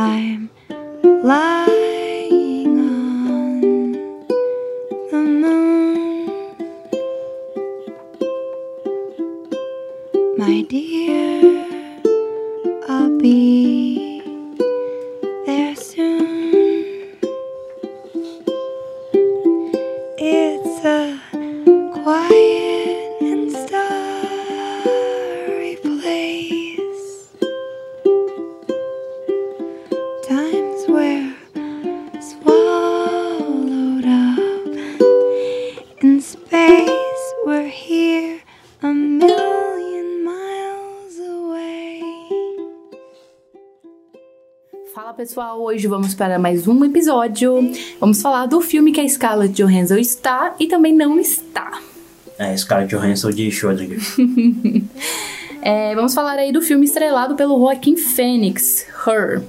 I'm lying pessoal, hoje vamos para mais um episódio. Vamos falar do filme que a Scarlett Johansson está e também não está. É, Scarlett Johansson de Schrödinger. É, vamos falar aí do filme estrelado pelo Joaquin Phoenix, Her.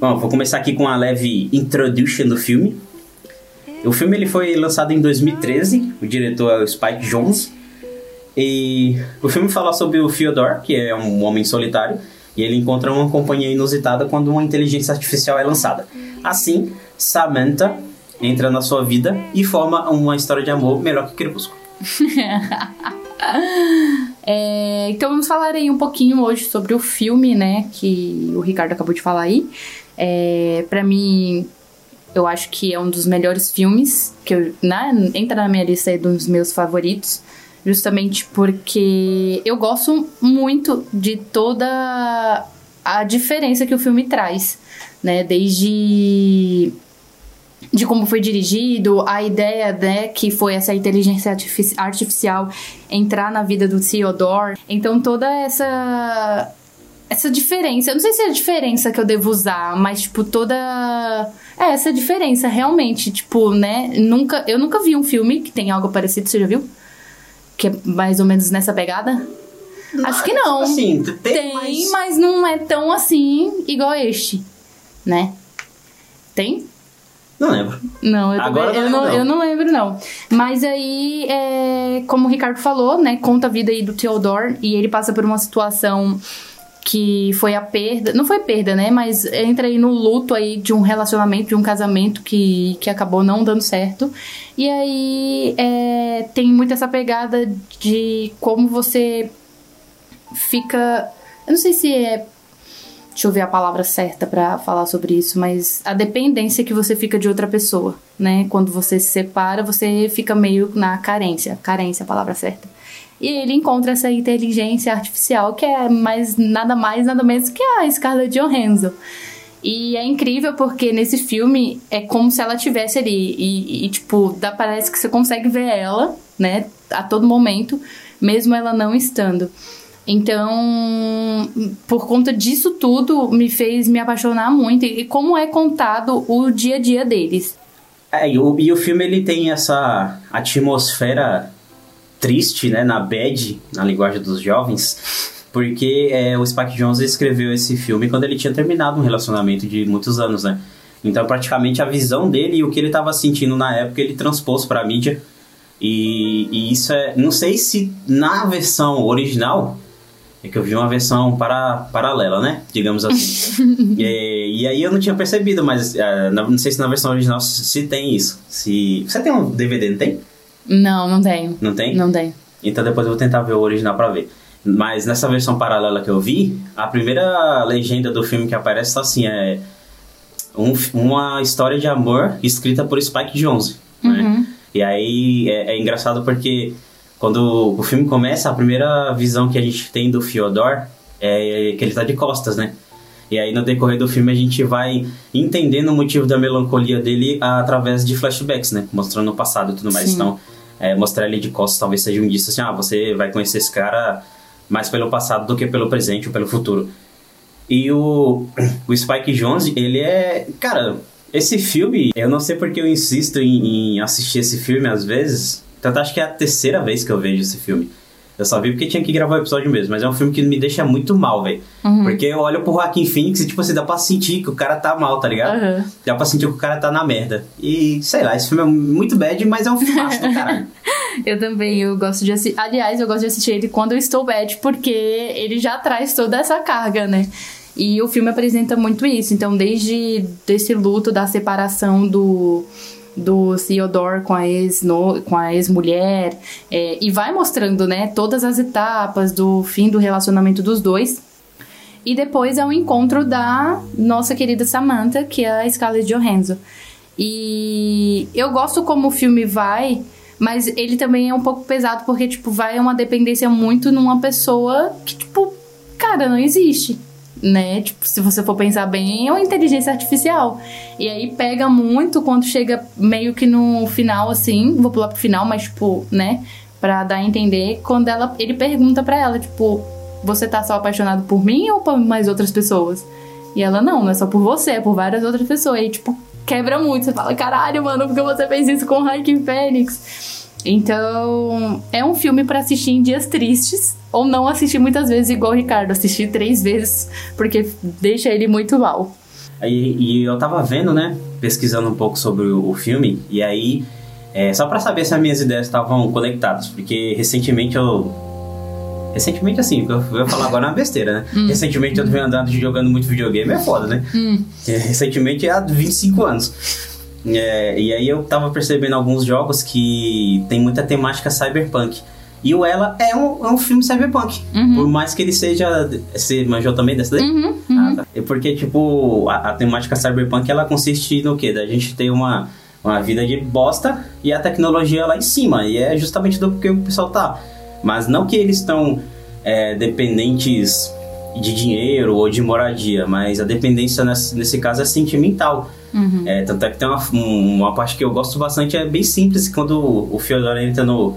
Bom, vou começar aqui com a leve introduction do filme. O filme ele foi lançado em 2013, o diretor é o Spike Jonze. E o filme fala sobre o Theodore, que é um homem solitário, e ele encontra uma companhia inusitada quando uma inteligência artificial é lançada. Assim, Samantha entra na sua vida e forma uma história de amor melhor que Crepúsculo. É, então vamos falar aí um pouquinho hoje sobre o filme, né, que o Ricardo acabou de falar aí. É, para mim, eu acho que é um dos melhores filmes que eu, né, entra na minha lista dos meus favoritos, justamente porque eu gosto muito de toda a diferença que o filme traz, né, desde de como foi dirigido, a ideia, né, que foi essa inteligência artifici- artificial entrar na vida do Theodore. Então toda essa essa diferença, eu não sei se é a diferença que eu devo usar, mas tipo toda é essa diferença realmente, tipo, né, nunca eu nunca vi um filme que tem algo parecido, você já viu? Que é mais ou menos nessa pegada? Acho que não. Assim, tem, Tem, mas... mas não é tão assim igual este, né? Tem? Não lembro. Não, eu, Agora também- eu, não não, lembro, eu não lembro, não. Mas aí, é, como o Ricardo falou, né? Conta a vida aí do Theodore e ele passa por uma situação que foi a perda. Não foi perda, né? Mas entra aí no luto aí de um relacionamento, de um casamento que, que acabou não dando certo. E aí é, tem muito essa pegada de como você fica. Eu não sei se é Deixa eu ver a palavra certa pra falar sobre isso, mas a dependência que você fica de outra pessoa, né? Quando você se separa, você fica meio na carência. Carência é a palavra certa. E ele encontra essa inteligência artificial que é mais nada mais, nada menos que a Scarlett Johansson. E é incrível porque nesse filme é como se ela tivesse ali. E, e, tipo, dá, parece que você consegue ver ela, né? A todo momento, mesmo ela não estando. Então, por conta disso tudo, me fez me apaixonar muito. E como é contado o dia a dia deles. É, e o, e o filme ele tem essa atmosfera triste, né, na bad, na linguagem dos jovens, porque é, o Spike Jonze escreveu esse filme quando ele tinha terminado um relacionamento de muitos anos, né? Então, praticamente a visão dele e o que ele estava sentindo na época ele transpôs para a mídia. E, e isso é, não sei se na versão original é que eu vi uma versão para, paralela, né? Digamos assim. e, e aí eu não tinha percebido, mas na- não sei se na versão original se, se tem isso. Se você tem um DVD, não tem? Não, não tenho. Não tem? Não tenho. Então depois eu vou tentar ver o original pra ver. Mas nessa versão paralela que eu vi, a primeira legenda do filme que aparece tá assim, é um uma história de amor escrita por Spike Jonze, né? E aí é, é engraçado porque quando o filme começa, a primeira visão que a gente tem do Fyodor é que ele tá de costas, né? E aí no decorrer do filme a gente vai entendendo o motivo da melancolia dele através de flashbacks, né? Mostrando o passado e tudo mais. Sim. Então, é, mostrar ele de costas talvez seja um indício assim, ah, você vai conhecer esse cara mais pelo passado do que pelo presente ou pelo futuro. E o, o Spike Jonze, ele é. Cara, esse filme, eu não sei porque eu insisto em, em assistir esse filme às vezes. Tanto acho que é a terceira vez que eu vejo esse filme. Eu só vi porque tinha que gravar o episódio mesmo, mas é um filme que me deixa muito mal, velho. Porque eu olho pro Joaquim Phoenix e, tipo assim, dá pra sentir que o cara tá mal, tá ligado? Aham. Dá pra sentir que o cara tá na merda. E, sei lá, esse filme é muito bad, mas é um filmaço do caralho. Eu também, eu gosto de assistir. Aliás, eu gosto de assistir ele quando eu estou bad, porque ele já traz toda essa carga, né? E o filme apresenta muito isso. Então, desde desse luto da separação do do Theodore com a ex no, com a ex-mulher é, e vai mostrando né todas as etapas do fim do relacionamento dos dois. E depois é o encontro da nossa querida Samantha que é a Scarlett Johansson. E eu gosto como o filme vai mas ele também é um pouco pesado porque tipo vai uma dependência muito numa pessoa que tipo cara não existe né? Tipo, se você for pensar bem, é uma inteligência artificial. E aí pega muito quando chega meio que no final, assim, vou pular pro final, mas, tipo, né? Pra dar a entender, quando ela, ele pergunta pra ela, tipo, você tá só apaixonado por mim ou por mais outras pessoas? E ela, não, não é só por você, é por várias outras pessoas. E, tipo, quebra muito. Você fala, caralho, mano, porque você fez isso com Rankin Fênix? Então, é um filme para assistir em dias tristes ou não assistir muitas vezes igual o Ricardo, assistir três vezes porque deixa ele muito mal. E, e eu tava vendo, né, pesquisando um pouco sobre o, o filme e aí é, só para saber se as minhas ideias estavam conectadas, porque recentemente eu Recentemente, assim, eu vou falar agora é uma besteira, né? Hum. Recentemente eu venho andando jogando muito videogame, é foda, né? Hum. Recentemente é há 25 anos. É, e aí eu tava percebendo alguns jogos que tem muita temática cyberpunk. E o Ela é um, é um filme cyberpunk. Uhum. Por mais que ele seja. Você manjou também dessa daí? Uhum, uhum. Ah, tá. É porque, tipo, a, a, temática cyberpunk ela consiste no quê? Da gente ter uma, uma vida de bosta e a tecnologia lá em cima. E é justamente do que o pessoal tá. Mas não que eles estão é, dependentes de dinheiro ou de moradia, mas a dependência nesse, nesse caso é sentimental. Uhum. É, tanto é que tem uma, uma parte que eu gosto bastante, é bem simples, quando o Fyodor entra no,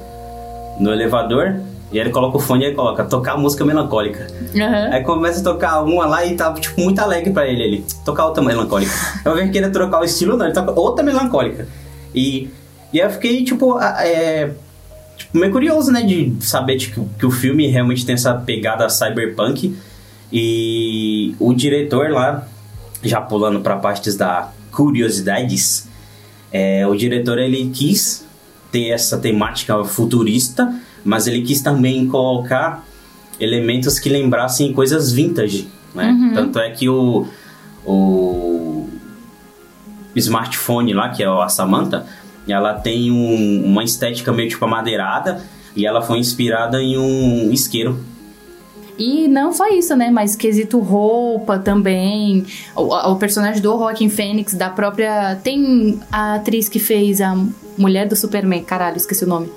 no elevador, e ele coloca o fone e ele coloca tocar música melancólica. Uhum. Aí começa a tocar uma lá e tá, tipo, muito alegre pra ele ali. Tocar outra melancólica. eu vejo que ele trocar o estilo, não, ele toca outra melancólica. E, e aí eu fiquei, tipo, é, tipo, meio curioso, né, de saber tipo, que o filme realmente tem essa pegada cyberpunk. E o diretor lá, já pulando para partes da curiosidades, é, o diretor ele quis ter essa temática futurista, mas ele quis também colocar elementos que lembrassem coisas vintage, né? Uhum. Tanto é que o, o smartphone lá, que é a Samantha, ela tem um, uma estética meio tipo amadeirada e ela foi inspirada em um isqueiro e não só isso, né? Mas quesito roupa também. O, o personagem do Joaquin Fênix, da própria. Tem a atriz que fez a mulher do Superman. Caralho, esqueci o nome.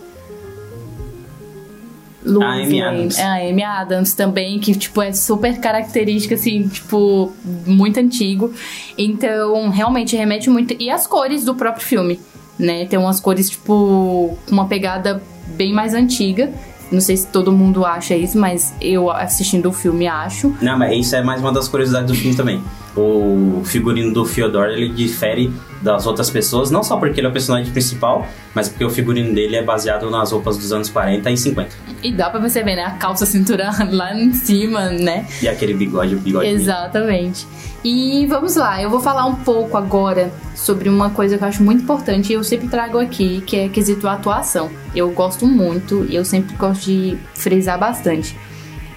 Louis a Amy Adams. É, a Amy Adams também, que, tipo, é super característica, assim, tipo, muito antigo. Então, realmente remete muito... E as cores do próprio filme, né? Tem umas cores, tipo, com uma pegada bem mais antiga. Não sei se todo mundo acha isso, mas eu assistindo o filme acho. Não, mas isso é mais uma das curiosidades do filme também. O figurino do Fyodor, ele difere das outras pessoas, não só porque ele é o personagem principal, mas porque o figurino dele é baseado nas roupas dos anos 40 e 50. E dá pra você ver, né? A calça cintura lá em cima, né? E aquele bigode, o bigode. Exatamente. E vamos lá, eu vou falar um pouco agora sobre uma coisa que eu acho muito importante e eu sempre trago aqui, que é quesito atuação. Eu gosto muito e eu sempre gosto de frisar bastante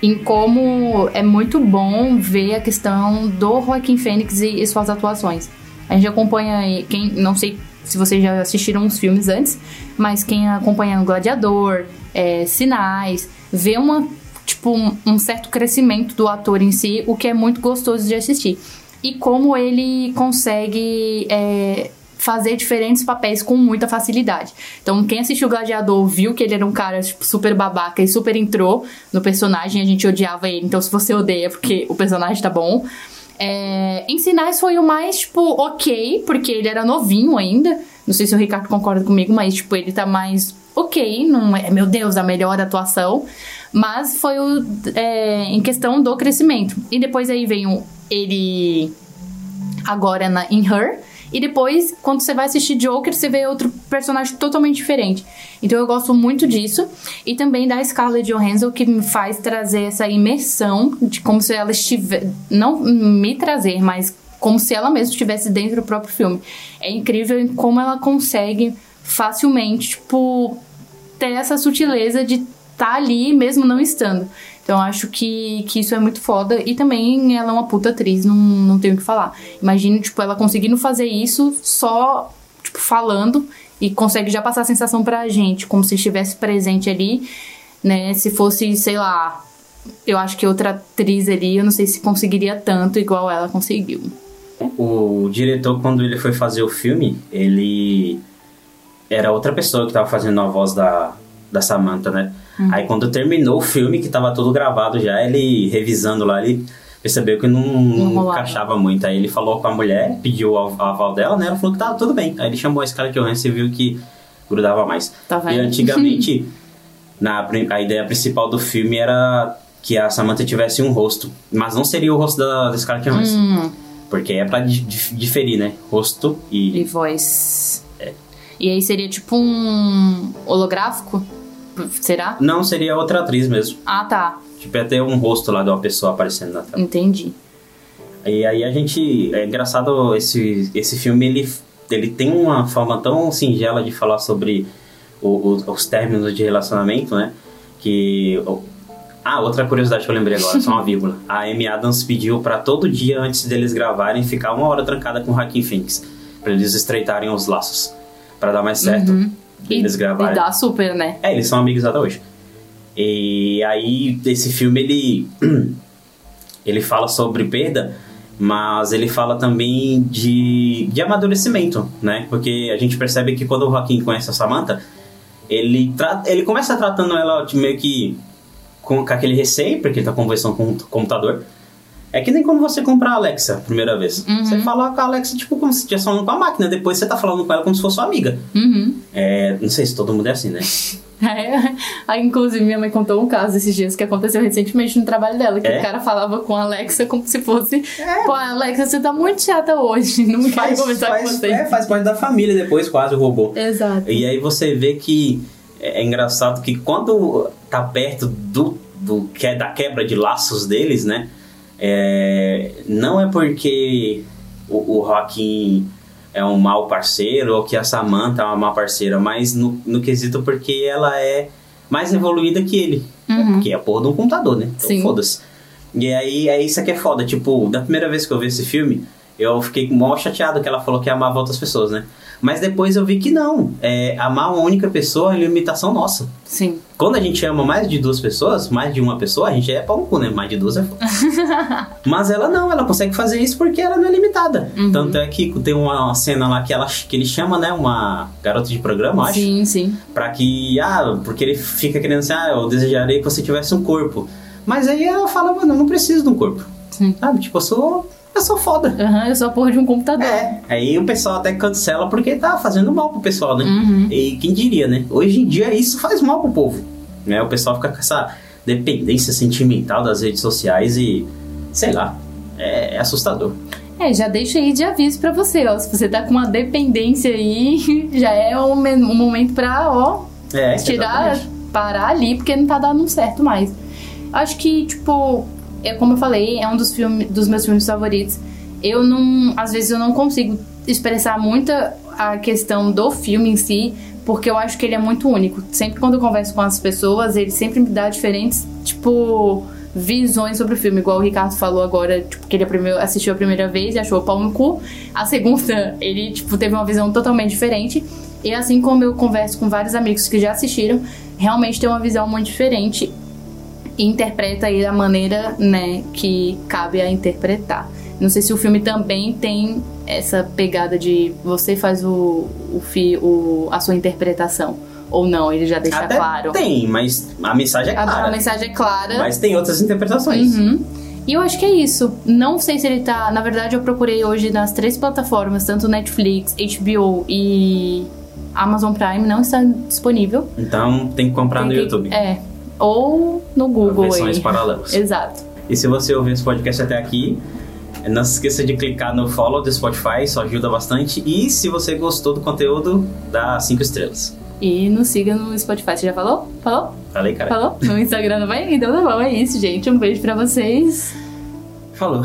em como é muito bom ver a questão do Joaquim Fênix e, e suas atuações. A gente acompanha quem, não sei se vocês já assistiram os filmes antes, mas quem acompanha o Gladiador, é, Sinais, vê uma tipo um, um, certo crescimento do ator em si, o que é muito gostoso de assistir. E como ele consegue é, fazer diferentes papéis com muita facilidade. Então, quem assistiu Gladiador viu que ele era um cara tipo, super babaca e super entrou no personagem, a gente odiava ele. Então, se você odeia, porque o personagem tá bom. É, em Sinais foi o mais, tipo, ok, porque ele era novinho ainda. Não sei se o Ricardo concorda comigo, mas, tipo, ele tá mais ok, não é, meu Deus, a melhor atuação. Mas foi o, é, em questão do crescimento. E depois aí veio ele agora na, em Her, e depois, quando você vai assistir Joker, você vê outro personagem totalmente diferente. Então eu gosto muito disso. E também da Scarlett Johansson, que me faz trazer essa imersão de como se ela estivesse. Não me trazer, mas como se ela mesma estivesse dentro do próprio filme. É incrível como ela consegue facilmente, tipo, ter essa sutileza de estar tá ali mesmo não estando. Então acho que, que isso é muito foda. E também ela é uma puta atriz, não, não tenho o que falar. Imagino, tipo, ela conseguindo fazer isso só, tipo, falando e consegue já passar a sensação pra gente, como se estivesse presente ali, né? Se fosse, sei lá, eu acho que outra atriz ali, eu não sei se conseguiria tanto igual ela conseguiu. O diretor, quando ele foi fazer o filme, ele era outra pessoa que tava fazendo a voz da, da Samantha, né? Uhum. Aí quando terminou o filme, que tava tudo gravado já, ele revisando lá, ele percebeu que não, não encaixava muito. Aí ele falou com a mulher, pediu av- aval dela, né? Ela falou que tava tudo bem. Aí ele chamou a Scarlett Johansson e viu que grudava mais. Tá e antigamente, na, a ideia principal do filme era que a Samantha tivesse um rosto. Mas não seria o rosto da, da Scarlett Johansson. Hum, Porque é pra di- dif- diferir, né? Rosto e. e voz. E aí seria tipo um holográfico? Será? Não, seria outra atriz mesmo. Ah, tá. Tipo, ia ter um rosto lá de uma pessoa aparecendo na tela. Entendi. E aí a gente. É engraçado esse, esse filme, ele, ele tem uma forma tão singela de falar sobre o- o- os términos de relacionamento, né? Que. Ah, outra curiosidade que eu lembrei agora, só uma vírgula. A Amy Adams pediu pra todo dia antes deles gravarem ficar uma hora trancada com o Joaquin Phoenix. Pra eles estreitarem os laços. Pra dar mais certo. E, Eles e gravarem. dá super, né? É, eles são amigos até hoje. E aí, esse filme, ele... ele fala sobre perda, mas ele fala também de, de amadurecimento, né? Porque a gente percebe que quando o Joaquim conhece a Samantha, ele, tra ele começa tratando ela meio que com, com aquele receio, porque ele tá conversando com o computador. É que nem quando você compra a Alexa a primeira vez. Você fala com a Alexa, tipo, como se estivesse falando com a máquina. Depois você tá falando com ela como se fosse sua amiga. Uhum. É, não sei se todo mundo é assim, né? É. Aí, inclusive, minha mãe contou um caso esses dias que aconteceu recentemente no trabalho dela, que É? o cara falava com a Alexa como se fosse. Pô, Alexa, você tá muito chata hoje. Não quero conversar com você. é, faz parte da família depois, quase o robô. Exato. E aí você vê que é é engraçado que quando tá perto do, do que é da quebra de laços deles, né? É, não é porque o, o Joaquim é um mau parceiro ou que a Samantha é uma má parceira, mas no, no quesito porque ela é mais evoluída que ele. Porque é a porra de um computador, né? Então foda-se. E aí é isso que é foda. Tipo, da primeira vez que eu vi esse filme, eu fiquei mó chateado que ela falou que amava outras pessoas, né? Mas depois eu vi que não. É, amar uma única pessoa é limitação nossa. Sim. Quando a gente ama mais de duas pessoas, mais de uma pessoa, a gente é pau no cu, né? Mais de duas é foda. Mas ela não, ela consegue fazer isso porque ela não é limitada. Uhum. Tanto é que tem uma cena lá que, ela, que ele chama, né? Uma garota de programa, acho. Sim, sim. Pra que, ah, porque ele fica querendo assim, ah, eu desejaria que você tivesse um corpo. Mas aí ela fala, mano, eu não preciso de um corpo. Sim. Sabe? Tipo, eu sou. Eu sou foda. Aham, eu sou a porra de um computador. É. Aí o pessoal até cancela porque tá fazendo mal pro pessoal, né? Uhum. E quem diria, né? Hoje em dia isso faz mal pro povo. Né? O pessoal fica com essa dependência sentimental das redes sociais e. sei lá. É, é assustador. É, já deixa aí de aviso pra você, ó. Se você tá com uma dependência aí, já é um, um momento pra, ó, É, tirar, exatamente. parar ali, porque não tá dando certo mais. Acho que, tipo, é como eu falei, é um dos, filmes, dos meus filmes favoritos. Eu não. Às vezes eu não consigo expressar muita a questão do filme em si, porque eu acho que ele é muito único. Sempre quando eu converso com as pessoas, ele sempre me dá diferentes, tipo, visões sobre o filme. Igual o Ricardo falou agora, tipo, que ele assistiu a primeira vez e achou pau no cu. A segunda, ele, tipo, teve uma visão totalmente diferente. E assim como eu converso com vários amigos que já assistiram, realmente tem uma visão muito diferente interpreta aí da maneira, né, que cabe a interpretar. Não sei se o filme também tem essa pegada de você faz o, o, fi, o a sua interpretação ou não, ele já deixa Até claro. tem, mas a mensagem é A, clara. a mensagem é clara. Mas tem outras interpretações. Uhum. E eu acho que é isso. Não sei se ele tá. Na verdade, eu procurei hoje nas três plataformas, tanto Netflix, HBO e Amazon Prime, não está disponível. Então tem que comprar Tem no que- YouTube. É. Ou no Google Versões aí. paralelas. Exato. E se você ouvir esse podcast até aqui, não se esqueça de clicar no follow do Spotify, isso ajuda bastante. E se você gostou do conteúdo, dá cinco estrelas. E nos siga no Spotify. Você já falou? Falou? Falei, cara? Falou? No Instagram também? Então tá bom, é isso, gente. Um beijo pra vocês. Falou.